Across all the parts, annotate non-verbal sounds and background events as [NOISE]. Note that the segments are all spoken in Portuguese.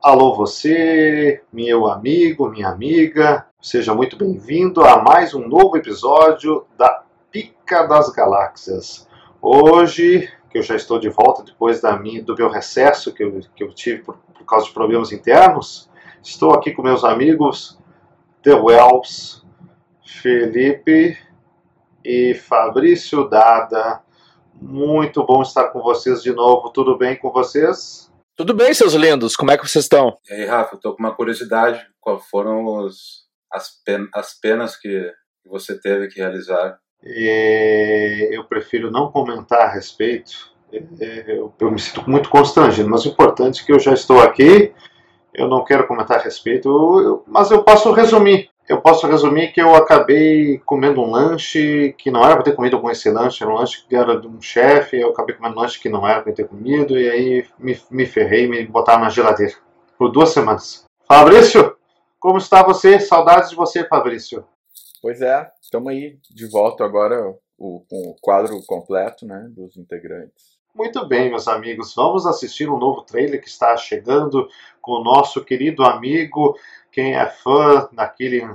Alô você, meu amigo, minha amiga, seja muito bem-vindo a mais um novo episódio da Pica das Galáxias. Hoje, que eu já estou de volta depois da minha, do meu recesso que eu, que eu tive por, por causa de problemas internos, estou aqui com meus amigos The Wells, Felipe e Fabrício Dada. Muito bom estar com vocês de novo. Tudo bem com vocês? Tudo bem, seus lindos? Como é que vocês estão? E aí, Rafa, eu tô com uma curiosidade. Qual foram os, as, pen, as penas que você teve que realizar? É, eu prefiro não comentar a respeito. É, eu, eu, me sinto muito constrangido, mas o importante é que eu já estou aqui. Eu não quero comentar a respeito, eu, mas eu posso resumir eu posso resumir que eu acabei comendo um lanche que não era para ter comido com esse lanche, era um lanche que era de um chefe, eu acabei comendo um lanche que não era para ter comido, e aí me, me ferrei e me botaram na geladeira por duas semanas. Fabrício, como está você? Saudades de você, Fabrício. Pois é, estamos aí de volta agora o, com o quadro completo né, dos integrantes. Muito bem, meus amigos, vamos assistir um novo trailer que está chegando com o nosso querido amigo quem é fã daquele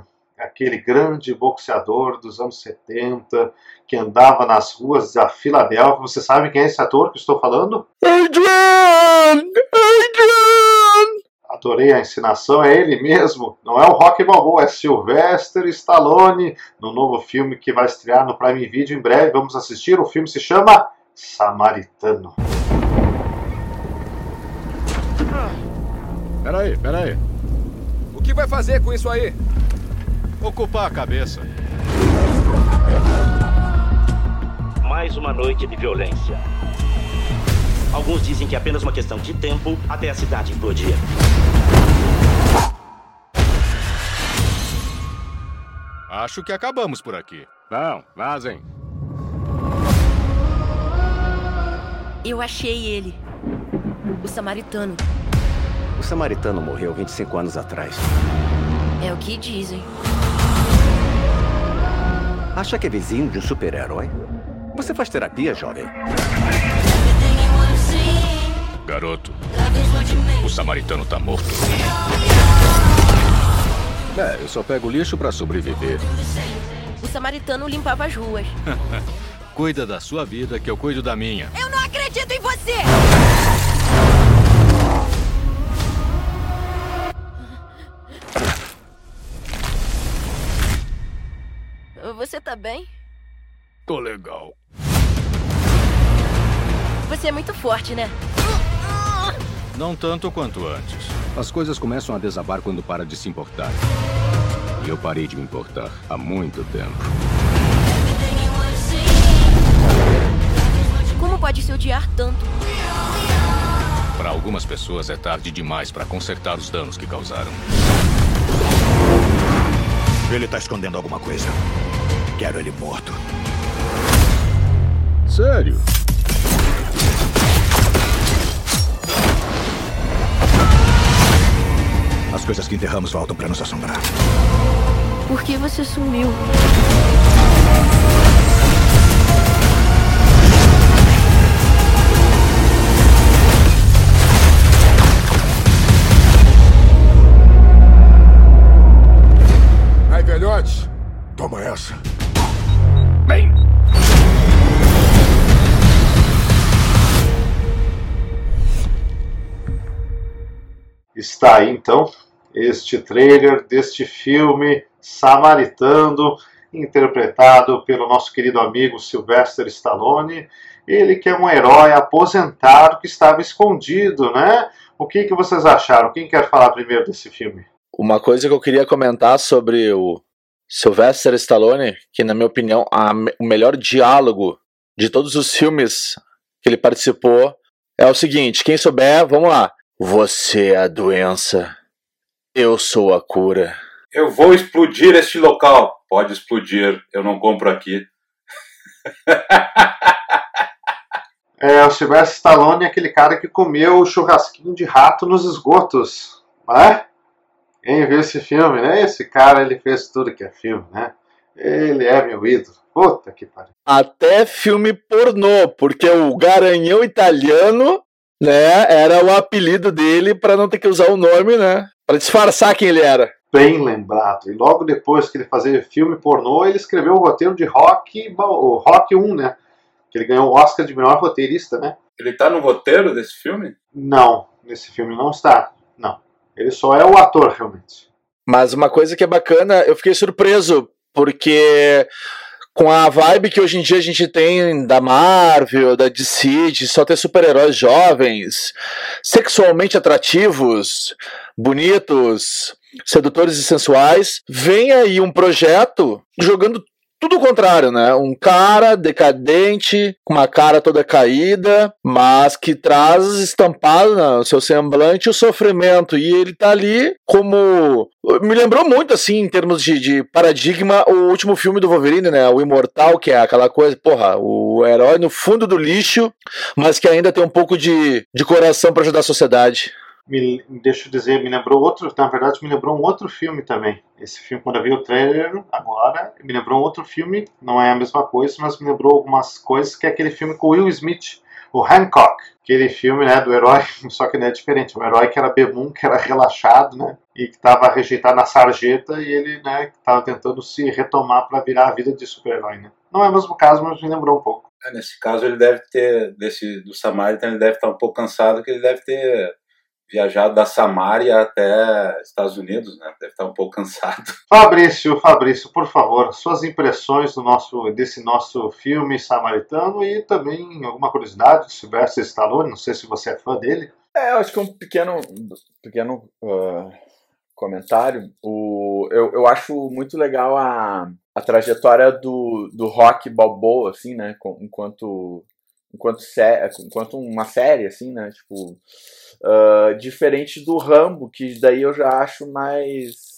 aquele grande boxeador dos anos 70 que andava nas ruas da Filadélfia. Você sabe quem é esse ator que estou falando? Adrian! Adrian! Adorei a ensinação, é ele mesmo. Não é o Rock Balboa, é Sylvester Stallone, no novo filme que vai estrear no Prime Video em breve. Vamos assistir. O filme se chama Samaritano. Peraí, peraí que vai fazer com isso aí? Ocupar a cabeça. Mais uma noite de violência. Alguns dizem que é apenas uma questão de tempo até a cidade implodir. Acho que acabamos por aqui. Não, vazem. Eu achei ele. O samaritano. O samaritano morreu 25 anos atrás. É o que dizem. Acha que é vizinho de um super-herói? Você faz terapia, jovem? Garoto, o samaritano tá morto. É, eu só pego lixo para sobreviver. O samaritano limpava as ruas. [LAUGHS] Cuida da sua vida que eu cuido da minha. Eu não acredito em você! Tá bem? Tô legal. Você é muito forte, né? Não tanto quanto antes. As coisas começam a desabar quando para de se importar. E eu parei de me importar há muito tempo. Como pode se odiar tanto? Para algumas pessoas é tarde demais para consertar os danos que causaram. Ele tá escondendo alguma coisa. Quero ele morto. Sério? As coisas que enterramos voltam para nos assombrar. Por que você sumiu? Está aí então este trailer deste filme Samaritano, interpretado pelo nosso querido amigo Sylvester Stallone. Ele que é um herói aposentado que estava escondido, né? O que, que vocês acharam? Quem quer falar primeiro desse filme? Uma coisa que eu queria comentar sobre o Sylvester Stallone, que na minha opinião a, o melhor diálogo de todos os filmes que ele participou é o seguinte: quem souber, vamos lá. Você é a doença, eu sou a cura. Eu vou explodir este local. Pode explodir, eu não compro aqui. [LAUGHS] é, o Sylvester Stallone é aquele cara que comeu o churrasquinho de rato nos esgotos, não é? Quem viu esse filme, né? Esse cara, ele fez tudo que é filme, né? Ele é meu ídolo. Puta que pariu. Até filme pornô, porque o Garanhão Italiano Né? Era o apelido dele para não ter que usar o nome, né? Para disfarçar quem ele era. Bem lembrado. E logo depois que ele fazia filme pornô, ele escreveu o roteiro de Rock, o Rock 1, né? Que ele ganhou o Oscar de melhor roteirista, né? Ele tá no roteiro desse filme? Não, nesse filme não está. Não. Ele só é o ator, realmente. Mas uma coisa que é bacana, eu fiquei surpreso, porque com a vibe que hoje em dia a gente tem da Marvel, da DC, de só ter super-heróis jovens, sexualmente atrativos, bonitos, sedutores e sensuais, vem aí um projeto jogando tudo o contrário, né? Um cara decadente, com uma cara toda caída, mas que traz estampado no seu semblante o sofrimento. E ele tá ali como. Me lembrou muito, assim, em termos de, de paradigma, o último filme do Wolverine, né? O Imortal, que é aquela coisa, porra, o herói no fundo do lixo, mas que ainda tem um pouco de, de coração para ajudar a sociedade me, deixa eu dizer, me lembrou outro, na verdade me lembrou um outro filme também. Esse filme, quando eu vi o trailer agora, me lembrou um outro filme, não é a mesma coisa, mas me lembrou algumas coisas, que é aquele filme com Will Smith, o Hancock. Aquele filme, né, do herói, [LAUGHS] só que não é diferente, um herói que era bebum, que era relaxado, né, e que estava rejeitado na sarjeta, e ele, né, estava tentando se retomar para virar a vida de super-herói, né. Não é o mesmo caso, mas me lembrou um pouco. É, nesse caso, ele deve ter, desse, do Samaritan, ele deve estar um pouco cansado, que ele deve ter viajado da Samária até Estados Unidos, né? Deve estar um pouco cansado. [LAUGHS] Fabrício, Fabrício, por favor, suas impressões do nosso, desse nosso filme samaritano e também alguma curiosidade de Sylvester Stallone, não sei se você é fã dele. É, eu acho que um pequeno, pequeno uh, comentário. O, eu, eu acho muito legal a, a trajetória do, do rock Balboa, assim, né? Enquanto enquanto, sé enquanto uma série, assim, né? Tipo, uh, diferente do Rambo, que daí eu já acho mais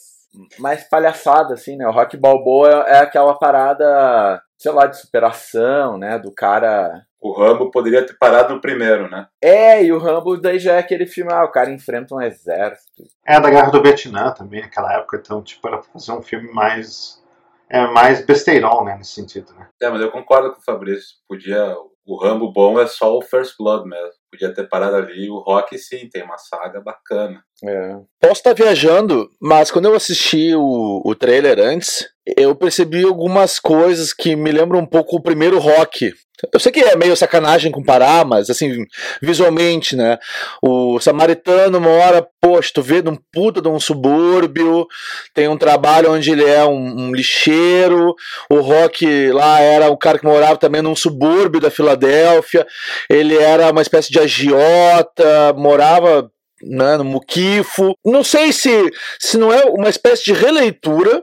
mais palhaçada, assim, né? O Rock Balboa é, é aquela parada, sei lá, de superação, né? Do cara. O Rambo poderia ter parado no primeiro, né? É, e o Rambo daí já é aquele filme, ah, o cara enfrenta um exército. É, da Guerra do Vietnã também, naquela época, então, tipo, era fazer um filme mais. É mais besteirão, né, nesse sentido, né? É, mas eu concordo com o Fabrício. Podia o Rambo bom é só o First Blood mesmo. Podia ter parado ali. O Rock, sim, tem uma saga bacana. É. Posso estar viajando, mas quando eu assisti o, o trailer antes, eu percebi algumas coisas que me lembram um pouco o primeiro Rock. Eu sei que é meio sacanagem comparar, mas assim, visualmente, né? O samaritano mora, poxa, tu vê num puta de um subúrbio, tem um trabalho onde ele é um, um, lixeiro, o Rock lá era o cara que morava também num subúrbio da Filadélfia, ele era uma espécie de agiota, morava né, no Muquifo. Não sei se, se não é uma espécie de releitura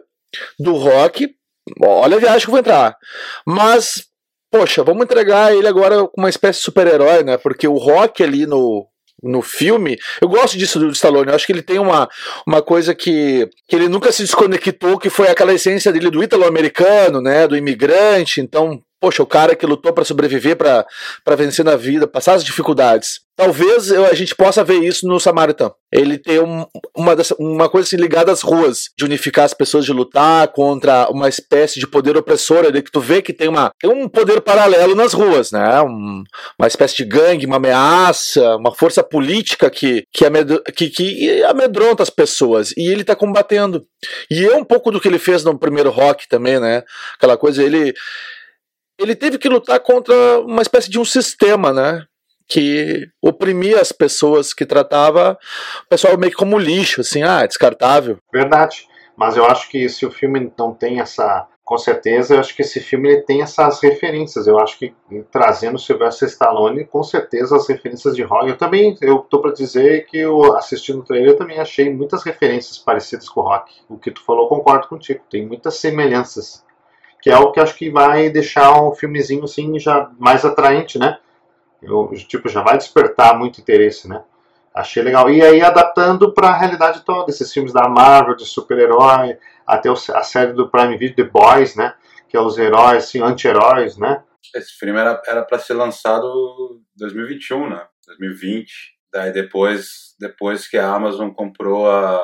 do Rock. Olha a viagem que eu vou entrar. Mas poxa, vamos entregar ele agora com uma espécie de super-herói, né? Porque o Rock ali no, no filme, eu gosto disso do Stallone, eu acho que ele tem uma, uma coisa que, que ele nunca se desconectou, que foi aquela essência dele do ítalo-americano, né, do imigrante, então poxa, o cara que lutou para sobreviver, para vencer na vida, passar as dificuldades. Talvez eu, a gente possa ver isso no Samaritan. Ele tem um, uma, uma coisa assim ligada às ruas, de unificar as pessoas, de lutar contra uma espécie de poder opressor, ali, que tu vê que tem, uma, tem um poder paralelo nas ruas, né? Um, uma espécie de gangue, uma ameaça, uma força política que, que, que, que amedronta as pessoas. E ele tá combatendo. E é um pouco do que ele fez no primeiro rock também, né? Aquela coisa, ele ele teve que lutar contra uma espécie de um sistema, né? Que oprimia as pessoas que tratava o pessoal meio que como lixo, assim, ah, é descartável. Verdade. Mas eu acho que se o filme não tem essa. Com certeza, eu acho que esse filme ele tem essas referências. Eu acho que trazendo Sylvester Stallone, com certeza as referências de rock. Eu também, eu tô para dizer que eu assistindo o trailer, eu também achei muitas referências parecidas com o rock. O que tu falou, concordo contigo. Tem muitas semelhanças que é o que acho que vai deixar um filmezinho assim já mais atraente, né? Eu, tipo, já vai despertar muito interesse, né? Achei legal. E aí adaptando para a realidade toda, esses filmes da Marvel, de super-herói, até a série do Prime Video, The Boys, né? Que é os heróis, assim, anti-heróis, né? Esse filme era para ser lançado em 2021, né? 2020. Daí depois, depois que a Amazon comprou a,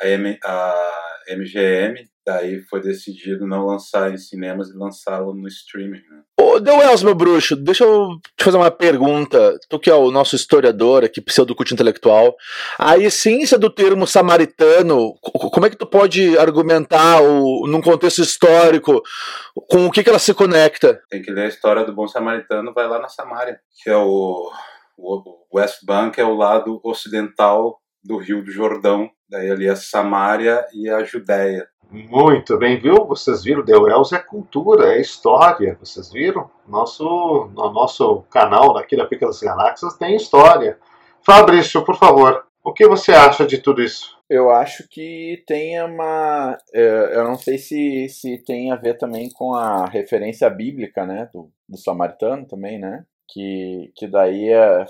a, M, a MGM, Daí foi decidido não lançar em cinemas e lançá-lo no streaming. Né? Ô, The Wells, meu bruxo, deixa eu te fazer uma pergunta. Tu que é o nosso historiador aqui, pseudo-culto intelectual. A essência do termo samaritano, como é que tu pode argumentar o, num contexto histórico com o que, que ela se conecta? Tem que ler a história do bom samaritano, vai lá na Samária, que é o, o West Bank, é o lado ocidental do Rio do Jordão. Daí ali a Samária e a Judéia. Muito bem, viu? Vocês viram, The Wells é cultura, é história. Vocês viram? Nosso, no nosso canal daqui da Pica das Galáxias tem história. Fabrício, por favor, o que você acha de tudo isso? Eu acho que tem uma. Eu não sei se, se tem a ver também com a referência bíblica, né? Do, do samaritano também, né? Que, que daí é,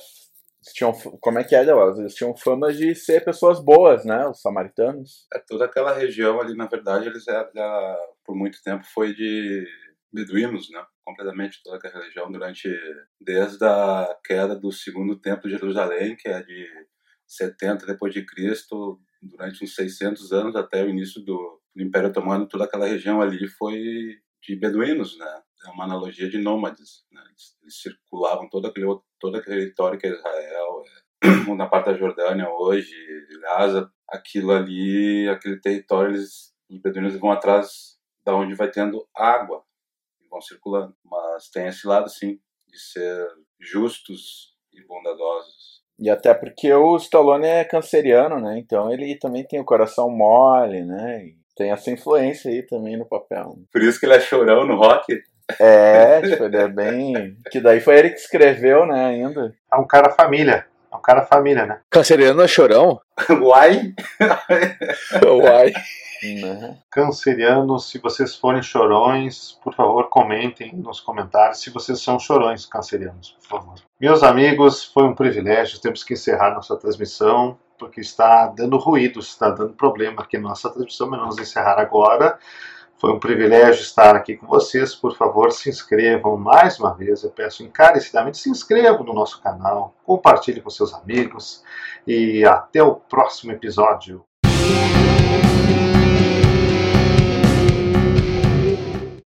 tinham, como é que é, Eles tinham fama de ser pessoas boas, né? Os samaritanos. É, toda aquela região ali, na verdade, eles já, já por muito tempo foi de beduínos, né? Completamente toda aquela região durante desde a queda do segundo templo de Jerusalém, que é de 70 depois de Cristo, durante uns 600 anos até o início do, do Império Otomano, toda aquela região ali foi de beduínos, né? É uma analogia de nômades, né? eles, eles circulavam todo aquele todo aquele território que é Israel, é, [CLEARS THROAT] na parte da Jordânia hoje, Gaza, aquilo ali, aquele território, eles, os beduínos vão atrás da onde vai tendo água, e vão circulando. Mas tem esse lado, sim, de ser justos e bondadosos. E até porque o Stallone é canceriano, né? Então ele também tem o coração mole, né? E tem essa influência aí também no papel. Por isso que ele é chorão no rock? É, tipo, ele é bem. Que daí foi ele que escreveu, né, ainda. É um cara família. É um cara família, né? Canceriano é chorão? [LAUGHS] Uai? Uai. Né? Cancerianos, se vocês forem chorões, por favor, comentem nos comentários se vocês são chorões cancerianos, por favor. Meus amigos, foi um privilégio. Temos que encerrar nossa transmissão porque está dando ruído, está dando problema aqui na nossa transmissão, mas vamos encerrar agora. Foi um privilégio estar aqui com vocês. Por favor, se inscrevam mais uma vez. Eu peço encarecidamente, se inscrevam no nosso canal, compartilhe com seus amigos e até o próximo episódio.